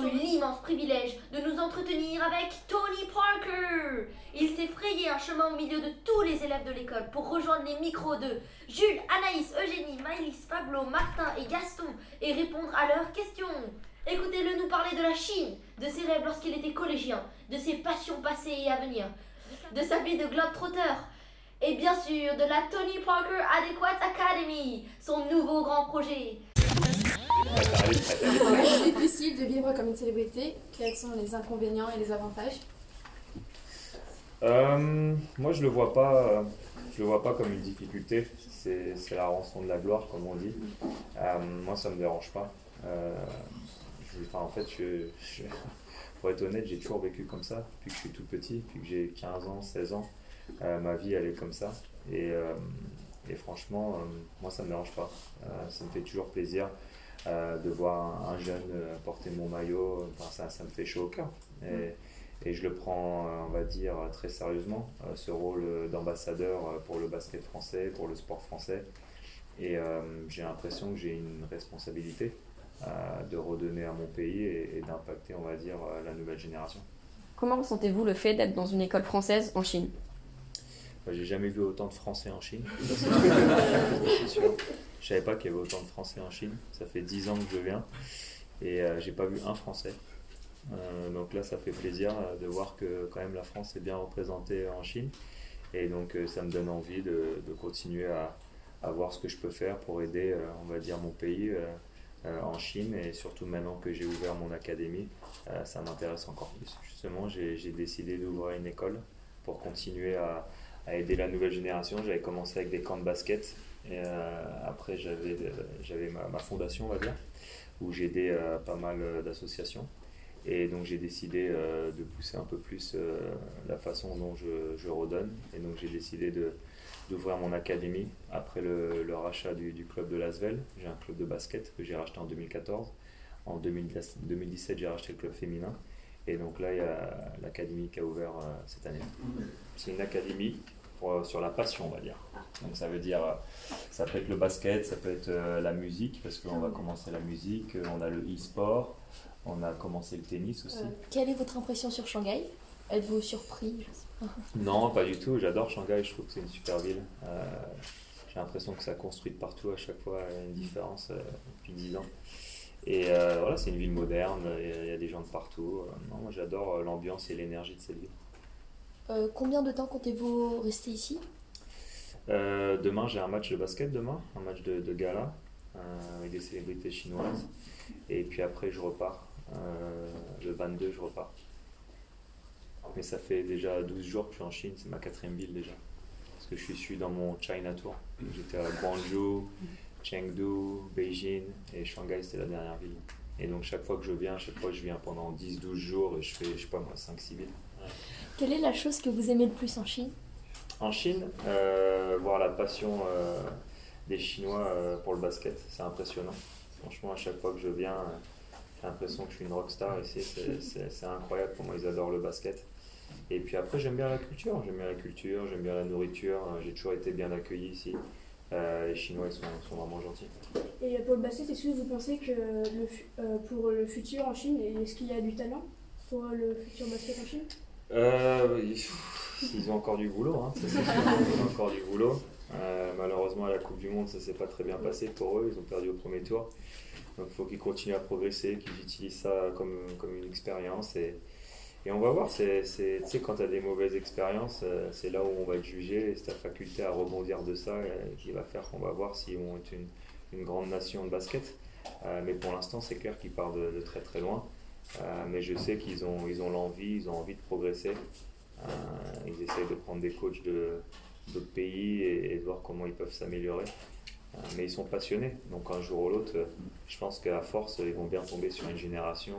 avons eu l'immense privilège de nous entretenir avec Tony Parker. Il s'est frayé un chemin au milieu de tous les élèves de l'école pour rejoindre les micros de Jules, Anaïs, Eugénie, Maïlis, Pablo, Martin et Gaston et répondre à leurs questions. Écoutez-le nous parler de la Chine, de ses rêves lorsqu'il était collégien, de ses passions passées et à venir, de sa vie de globe-trotteur, et bien sûr de la Tony Parker Adequate Academy, son nouveau grand projet. Est-ce difficile de vivre comme une célébrité Quels sont les inconvénients et les avantages? Euh, moi, je le le vois pas comme une difficulté. C'est c'est la rançon de la gloire, comme on dit. Euh, moi, ça me dérange pas. Euh, en fait, pour être honnête, j'ai toujours vécu comme ça depuis que je suis tout petit, depuis que j'ai 15 ans, 16 ans. Ma vie, elle est comme ça. Et, et franchement, moi, ça me dérange pas. Ça me fait toujours plaisir euh, de voir un, un jeune euh, porter mon maillot. Enfin, ça, ça me fait chaud au cœur. Et, et je le prends, euh, on va dire, très sérieusement, ce rôle d'ambassadeur pour le basket français, pour le sport français. Et euh, j'ai l'impression que j'ai une responsabilité euh, de redonner à mon pays et, et d'impacter, on va dire, la nouvelle génération. Comment ressentez-vous le fait d'être dans une école française en Chine? J'ai jamais vu autant de Français en Chine. c'est sûr. Je savais pas qu'il y avait autant de Français en Chine. Ça fait 10 ans que je viens et euh, j'ai pas vu un Français. Euh, donc là, ça fait plaisir euh, de voir que quand même la France est bien représentée en Chine. Et donc euh, ça me donne envie de, continuer à, voir ce que je peux faire pour aider, on va dire, mon pays en Chine. Et surtout maintenant que j'ai ouvert mon académie, ça m'intéresse encore plus. Justement, j'ai j'ai décidé d'ouvrir une école pour continuer à, à aider la nouvelle génération. J'avais commencé avec des camps de basket. Et euh, après, j'avais ma, fondation, on va dire, où j'aidais euh, pas mal euh, d'associations. Et donc, j'ai décidé de pousser un peu plus la façon dont je, je redonne. Et donc, j'ai décidé d'ouvrir mon académie après le, le rachat du, club de Lasvel. J'ai un club de basket que j'ai racheté en 2014. En 2010 2017, j'ai racheté le club féminin. Et donc là, il y a l'académie qui a ouvert cette année. C'est une académie sur la passion, on va dire. Donc ça veut dire, euh, ça peut être le basket, ça peut être euh, la musique, parce qu'on va commencer la musique, euh, on a le e-sport, on a commencé le tennis aussi. Quelle est votre impression sur Shanghai? Êtes-vous surpris? Non, pas du tout. J'adore Shanghai. Je trouve que c'est une super ville. Euh, J'ai l'impression que ça construit de partout à chaque fois une différence euh, depuis 10 ans. Et voilà, c'est une ville moderne. Il y a- des gens de partout. Non, moi, j'adore l'ambiance et l'énergie de cette ville. Combien de temps comptez-vous rester ici? Euh, demain, j'ai un match de basket demain, un match de, gala euh, avec des célébrités chinoises. Et puis après, je repars. Euh, le 22, je repars. Mais ça fait déjà 12 jours que je suis en Chine, c'est ma quatrième ville déjà. Parce que je suis suis dans mon China Tour. J'étais à Guangzhou, Chengdu, Beijing et Shanghai, c'était la dernière ville. Et donc chaque fois que je viens, chaque fois je viens pendant 10-12 jours et je fais, je sais pas moi, 5-6 villes. Quelle est la chose que vous aimez le plus en Chine? En Chine, euh, voir la passion euh, des Chinois euh, pour le basket, c'est impressionnant. Franchement, à chaque fois que je viens, j'ai l'impression que je suis une rockstar ici. C'est- incroyable comment ils adorent le basket. Et puis après, j'aime bien la culture. J'aime bien la culture, j'aime bien la nourriture. Euh, J'ai toujours été bien accueilli ici. Les Chinois, ils sont, vraiment gentils. Et pour le basket, est-ce que vous pensez que pour le futur en Chine, est-ce qu'il y a du talent pour le futur basket en Chine? Euh, ils ont encore du boulot, hein, encore du boulot. Euh, malheureusement, à la Coupe du Monde, ça s'est pas très bien passé pour eux. Ils ont perdu au premier tour. Donc, il faut qu'ils continuent à progresser, qu'ils utilisent ça comme, comme une expérience. Et, on va voir. Tu sais, quand tu as des mauvaises expériences, euh, c'est là où on va être jugé. C'est ta faculté à rebondir de ça qui va faire qu'on va voir s'ils vont être une, une grande nation de basket. Mais pour l'instant, c'est clair qu'ils partent de, de très très loin. Euh, mais je sais qu'ils ont, ils ont l'envie, ils ont envie de progresser. Euh, ils essayent de prendre des coachs de, d'autres pays et, et de voir comment ils peuvent s'améliorer. Euh, mais ils sont passionnés. Donc un jour ou l'autre, je pense qu'à force, ils vont bien tomber sur une génération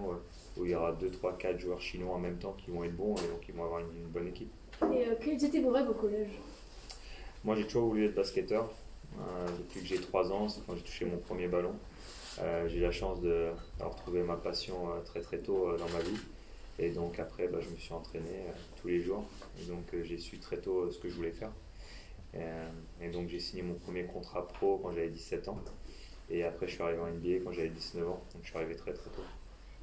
où il y aura 2, 3, 4 joueurs chinois en même temps qui vont être bons et donc ils vont avoir une, une bonne équipe. Et euh, quels étaient vos rêves au collège? Moi, j'ai toujours voulu être basketteur. Euh, depuis que j'ai 3 ans, c'est quand j'ai touché mon premier ballon. Euh, j'ai eu la chance de- d'avoir trouvé ma passion euh, très très tôt euh, dans ma vie. Et donc après, bah, je me suis entraîné tous les jours. Et donc j'ai su très tôt ce que je voulais faire. Euh, et donc j'ai signé mon premier contrat pro quand j'avais 17 ans. Et après, je suis arrivé en NBA quand j'avais 19 ans. Donc je suis arrivé très très tôt.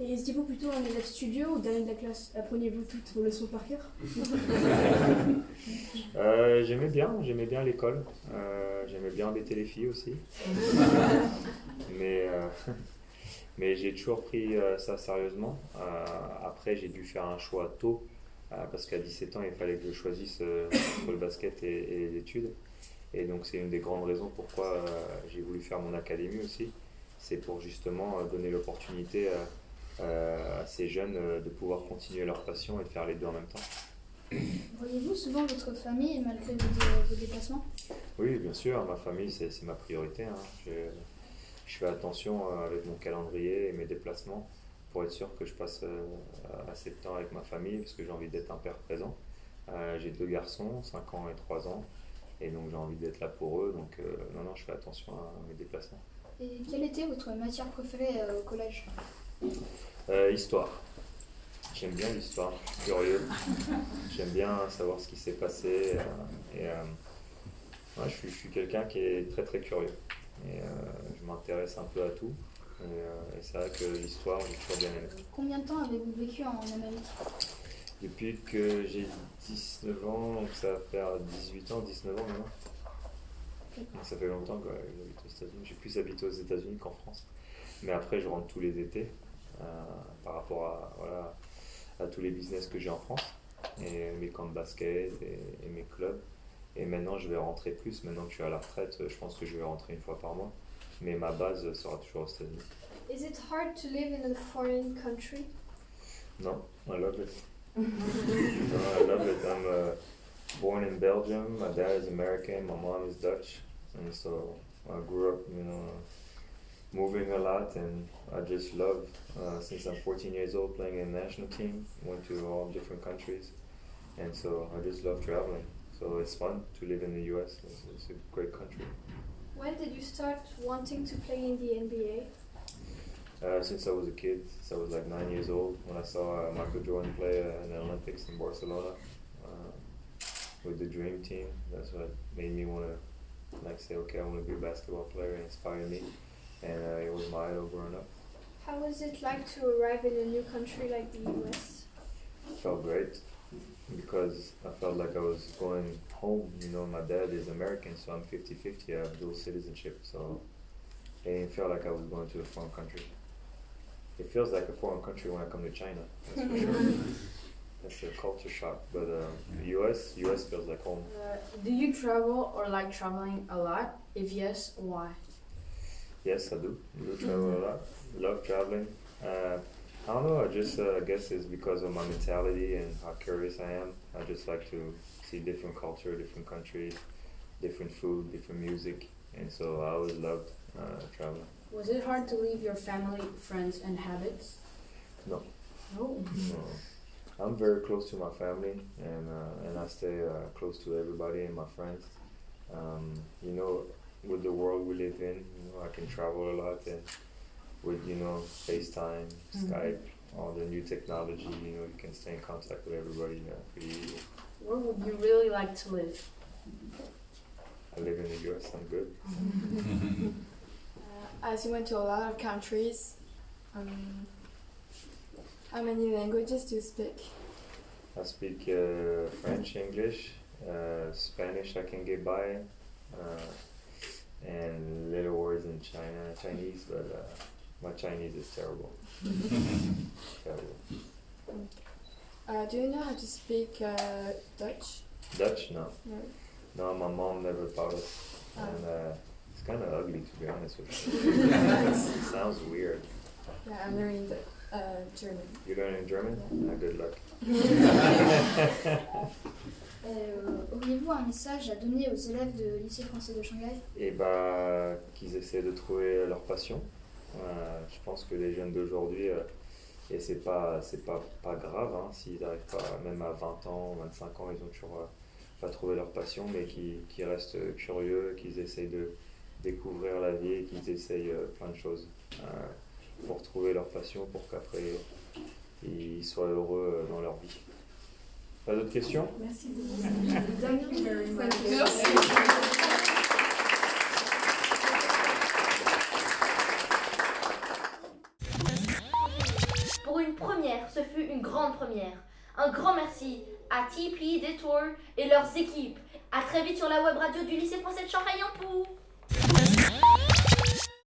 Et étiez-vous plutôt un élève studio ou dernier de la classe? Apprenez-vous toutes vos leçons par cœur? Euh, j'aimais bien, j'aimais bien l'école. Euh, j'aimais bien embêter les filles aussi. mais euh, mais j'ai toujours pris ça sérieusement. Après, j'ai dû faire un choix tôt parce qu'à 17 ans, il fallait que je choisisse entre le basket et, et les études. Et donc, c'est une des grandes raisons pourquoi j'ai voulu faire mon académie aussi. C'est pour justement donner l'opportunité euh, à ces jeunes euh, de pouvoir continuer leur passion et de faire les deux en même temps. Voyez-vous souvent votre famille malgré vos, dé- vos déplacements? Oui, bien sûr, ma famille, c'est ma priorité. hein. Je, je fais attention euh, avec mon calendrier et mes déplacements pour être sûr que je passe euh, assez de temps avec ma famille parce que j'ai envie d'être un père présent. Euh, j'ai deux garçons, 5 ans et 3 ans, et donc j'ai envie d'être là pour eux. Donc, euh, non, non, je fais attention à mes déplacements. Et quelle était votre matière préférée euh, au collège? Euh, histoire. J'aime bien l'histoire, je suis curieux. J'aime bien savoir ce qui s'est passé. euh, et euh, ouais, je suis, je suis quelqu'un qui est très très curieux. Et je m'intéresse un peu à tout. Et, et c'est vrai que l'histoire, j'ai toujours bien aimé. Combien de temps avez-vous vécu en Amérique? Depuis que j'ai 19 ans, donc ça va faire 18 ans, 19 ans maintenant. Ça fait longtemps que j'habite aux États-Unis. J'ai plus habité aux États-Unis qu'en France. Mais après, je rentre tous les étés par rapport à, voilà, à tous les business que j'ai en France et mes camps de basket et, et mes clubs. Et maintenant, je vais rentrer plus. Maintenant que je suis à la retraite, je pense que je vais rentrer une fois par mois. Mais ma base sera toujours aux États-Unis. Is it hard to live in a foreign country? No, I love it. no, I love it. I'm uh, born in Belgium. My dad is American. My mom is Dutch, and so I grew up, you know, moving a lot, and I just love. Uh, since I'm 14 years old, playing in the national team. Went to all different countries, and so I just love traveling. So it's fun to live in the U.S. It's, it's a great country. When did you start wanting to play in the NBA? Uh, since I was a kid, since I was like nine years old, when I saw uh, Michael Jordan play uh, in the Olympics in Barcelona uh, with the Dream Team, that's what made me want to like say, okay, I want to be a basketball player and inspire me. And uh, it was my idol growing up. How was it like to arrive in a new country like the US? felt great because I felt like I was going home. You know, my dad is American, so I'm 50 50. I have dual citizenship, so it didn't feel like I was going to a foreign country. It feels like a foreign country when I come to China, that's for sure. That's a culture shock, but um, the US, US feels like home. Uh, do you travel or like traveling a lot? If yes, why? Yes, I do. I do travel a lot. Love traveling. Uh, I don't know. I just uh, guess it's because of my mentality and how curious I am. I just like to see different culture, different countries, different food, different music, and so I always loved uh, traveling. Was it hard to leave your family, friends, and habits? No. No. No. I'm very close to my family, and uh, and I stay uh, close to everybody and my friends. Um, you know, with the world we live in, you know, I can travel a lot, and with you know FaceTime, Mhm. Skype, all the new technology, you know, you can stay in contact with everybody uh, pretty easily. Where would you really like to live? I live in the U.S. I'm good. Uh, as you went to a lot of countries, um, how many languages do you speak? I speak uh, French, English, uh, Spanish. I can get by, uh, and little words in China Chinese, but uh, my Chinese is terrible. terrible. Uh, do you know how to speak uh, Dutch? Dutch, no. No. No, my mom never taught us, Ah. and uh, it's kind of ugly to be honest with you. it sounds weird. Yeah, I'm learning the, uh, German. You learning German? Ah, good luck. Euh, Auriez-vous un message à donner aux élèves de lycée français de Shanghai? Et bah, qu'ils essaient de trouver leur passion. Euh, je pense que les jeunes d'aujourd'hui, euh, et c'est pas, c'est pas, pas grave hein, s'ils n'arrivent pas, même à 20 ans, 25 ans, ils ont toujours pas trouvé leur passion, mais qui, qui restent curieux, qu'ils essayent de découvrir la vie et qu'ils essayent plein de choses pour trouver leur passion, pour qu'après ils soient heureux euh, dans leur vie. Pas d'autres questions? Merci une première, ce fut une grande première. Un grand merci à TP, Detour et leurs équipes. À très vite sur la web radio du lycée français de Shanghai-Yangpu.